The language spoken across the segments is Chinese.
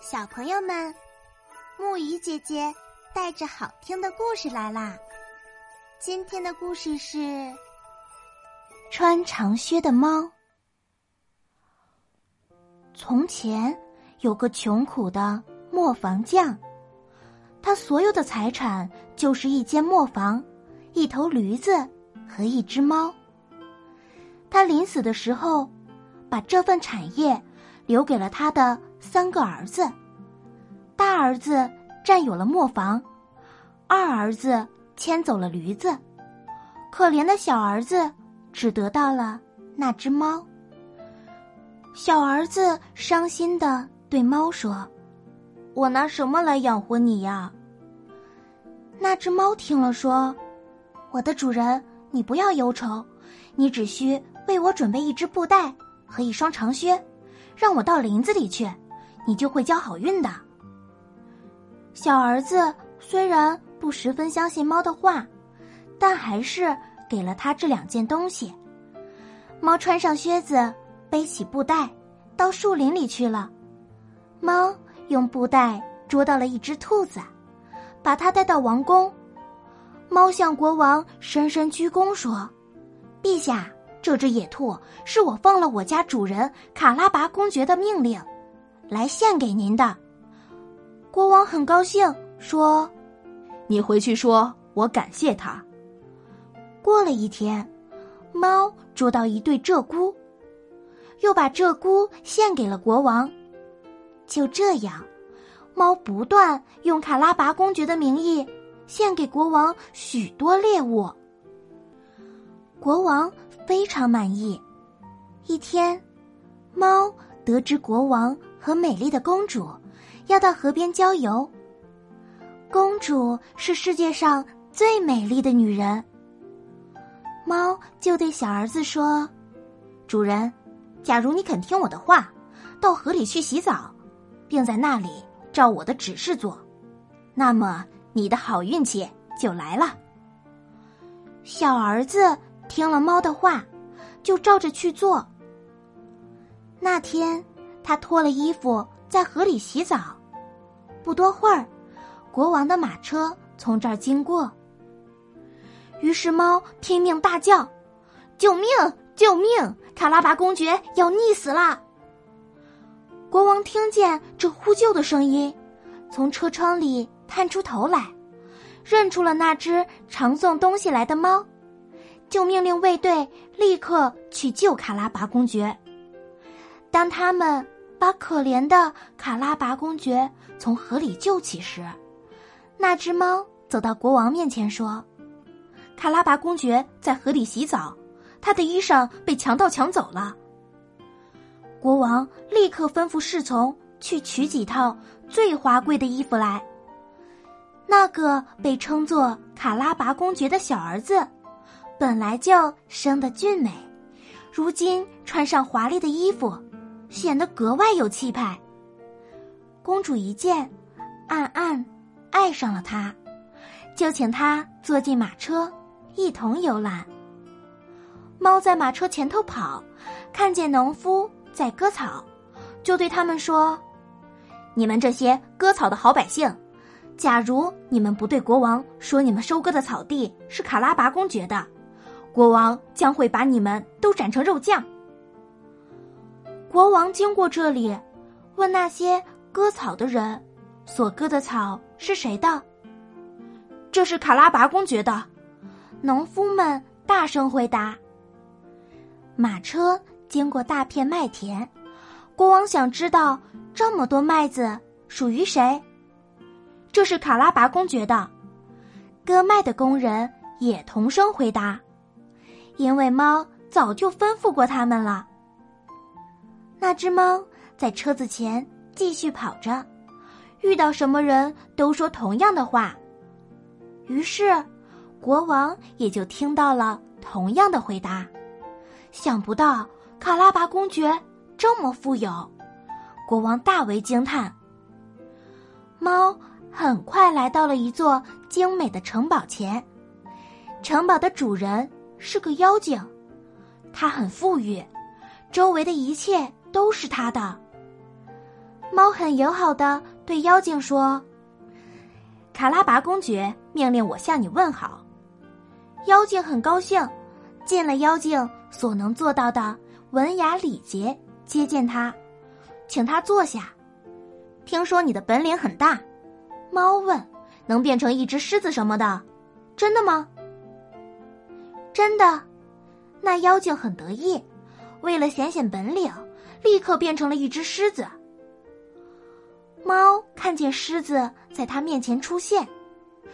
小朋友们，木鱼姐姐带着好听的故事来啦！今天的故事是《穿长靴的猫》。从前有个穷苦的磨坊匠，他所有的财产就是一间磨坊、一头驴子和一只猫。他临死的时候，把这份产业留给了他的。三个儿子，大儿子占有了磨坊，二儿子牵走了驴子，可怜的小儿子只得到了那只猫。小儿子伤心的对猫说：“我拿什么来养活你呀？”那只猫听了说：“我的主人，你不要忧愁，你只需为我准备一只布袋和一双长靴，让我到林子里去。”你就会交好运的。小儿子虽然不十分相信猫的话，但还是给了他这两件东西。猫穿上靴子，背起布袋，到树林里去了。猫用布袋捉到了一只兔子，把它带到王宫。猫向国王深深鞠躬说：“陛下，这只野兔是我奉了我家主人卡拉拔公爵的命令。”来献给您的，国王很高兴，说：“你回去说，我感谢他。”过了一天，猫捉到一对鹧鸪，又把鹧鸪献给了国王。就这样，猫不断用卡拉拔公爵的名义献给国王许多猎物。国王非常满意。一天，猫得知国王。和美丽的公主要到河边郊游。公主是世界上最美丽的女人。猫就对小儿子说：“主人，假如你肯听我的话，到河里去洗澡，并在那里照我的指示做，那么你的好运气就来了。”小儿子听了猫的话，就照着去做。那天。他脱了衣服，在河里洗澡。不多会儿，国王的马车从这儿经过。于是猫拼命大叫：“救命！救命！卡拉巴公爵要溺死了！”国王听见这呼救的声音，从车窗里探出头来，认出了那只常送东西来的猫，就命令卫队立刻去救卡拉巴公爵。当他们。把可怜的卡拉拔公爵从河里救起时，那只猫走到国王面前说：“卡拉拔公爵在河里洗澡，他的衣裳被强盗抢走了。”国王立刻吩咐侍从去取几套最华贵的衣服来。那个被称作卡拉拔公爵的小儿子，本来就生得俊美，如今穿上华丽的衣服。显得格外有气派。公主一见，暗暗爱上了他，就请他坐进马车，一同游览。猫在马车前头跑，看见农夫在割草，就对他们说：“你们这些割草的好百姓，假如你们不对国王说你们收割的草地是卡拉拔公爵的，国王将会把你们都斩成肉酱。”国王经过这里，问那些割草的人：“所割的草是谁的？”“这是卡拉拔公爵的。”农夫们大声回答。马车经过大片麦田，国王想知道这么多麦子属于谁。这是卡拉拔公爵的。割麦的工人也同声回答，因为猫早就吩咐过他们了。那只猫在车子前继续跑着，遇到什么人都说同样的话。于是，国王也就听到了同样的回答。想不到卡拉巴公爵这么富有，国王大为惊叹。猫很快来到了一座精美的城堡前，城堡的主人是个妖精，他很富裕，周围的一切。都是他的。猫很友好的对妖精说：“卡拉拔公爵命令我向你问好。”妖精很高兴，尽了妖精所能做到的文雅礼节接见他，请他坐下。听说你的本领很大，猫问：“能变成一只狮子什么的？真的吗？”真的。那妖精很得意，为了显显本领，立刻变成了一只狮子。猫看见狮子在他面前出现，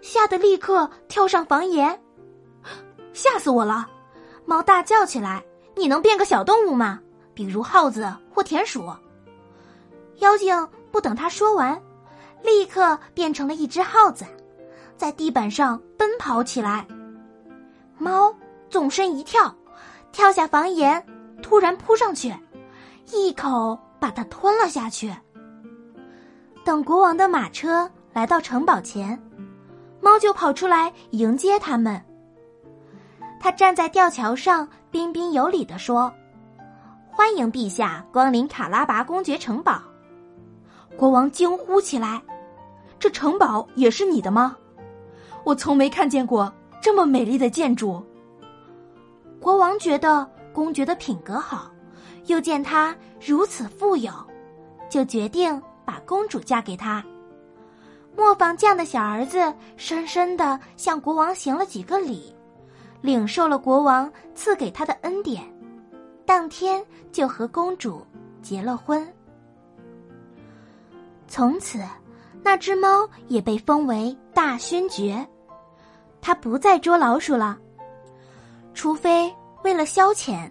吓得立刻跳上房檐。吓死我了！猫大叫起来：“你能变个小动物吗？比如耗子或田鼠？”妖精不等他说完，立刻变成了一只耗子，在地板上奔跑起来。猫纵身一跳。跳下房檐，突然扑上去，一口把它吞了下去。等国王的马车来到城堡前，猫就跑出来迎接他们。他站在吊桥上，彬彬有礼地说：“欢迎陛下光临卡拉拔公爵城堡。”国王惊呼起来：“这城堡也是你的吗？我从没看见过这么美丽的建筑。”国王觉得公爵的品格好，又见他如此富有，就决定把公主嫁给他。磨坊匠的小儿子深深的向国王行了几个礼，领受了国王赐给他的恩典，当天就和公主结了婚。从此，那只猫也被封为大勋爵，它不再捉老鼠了。除非为了消遣，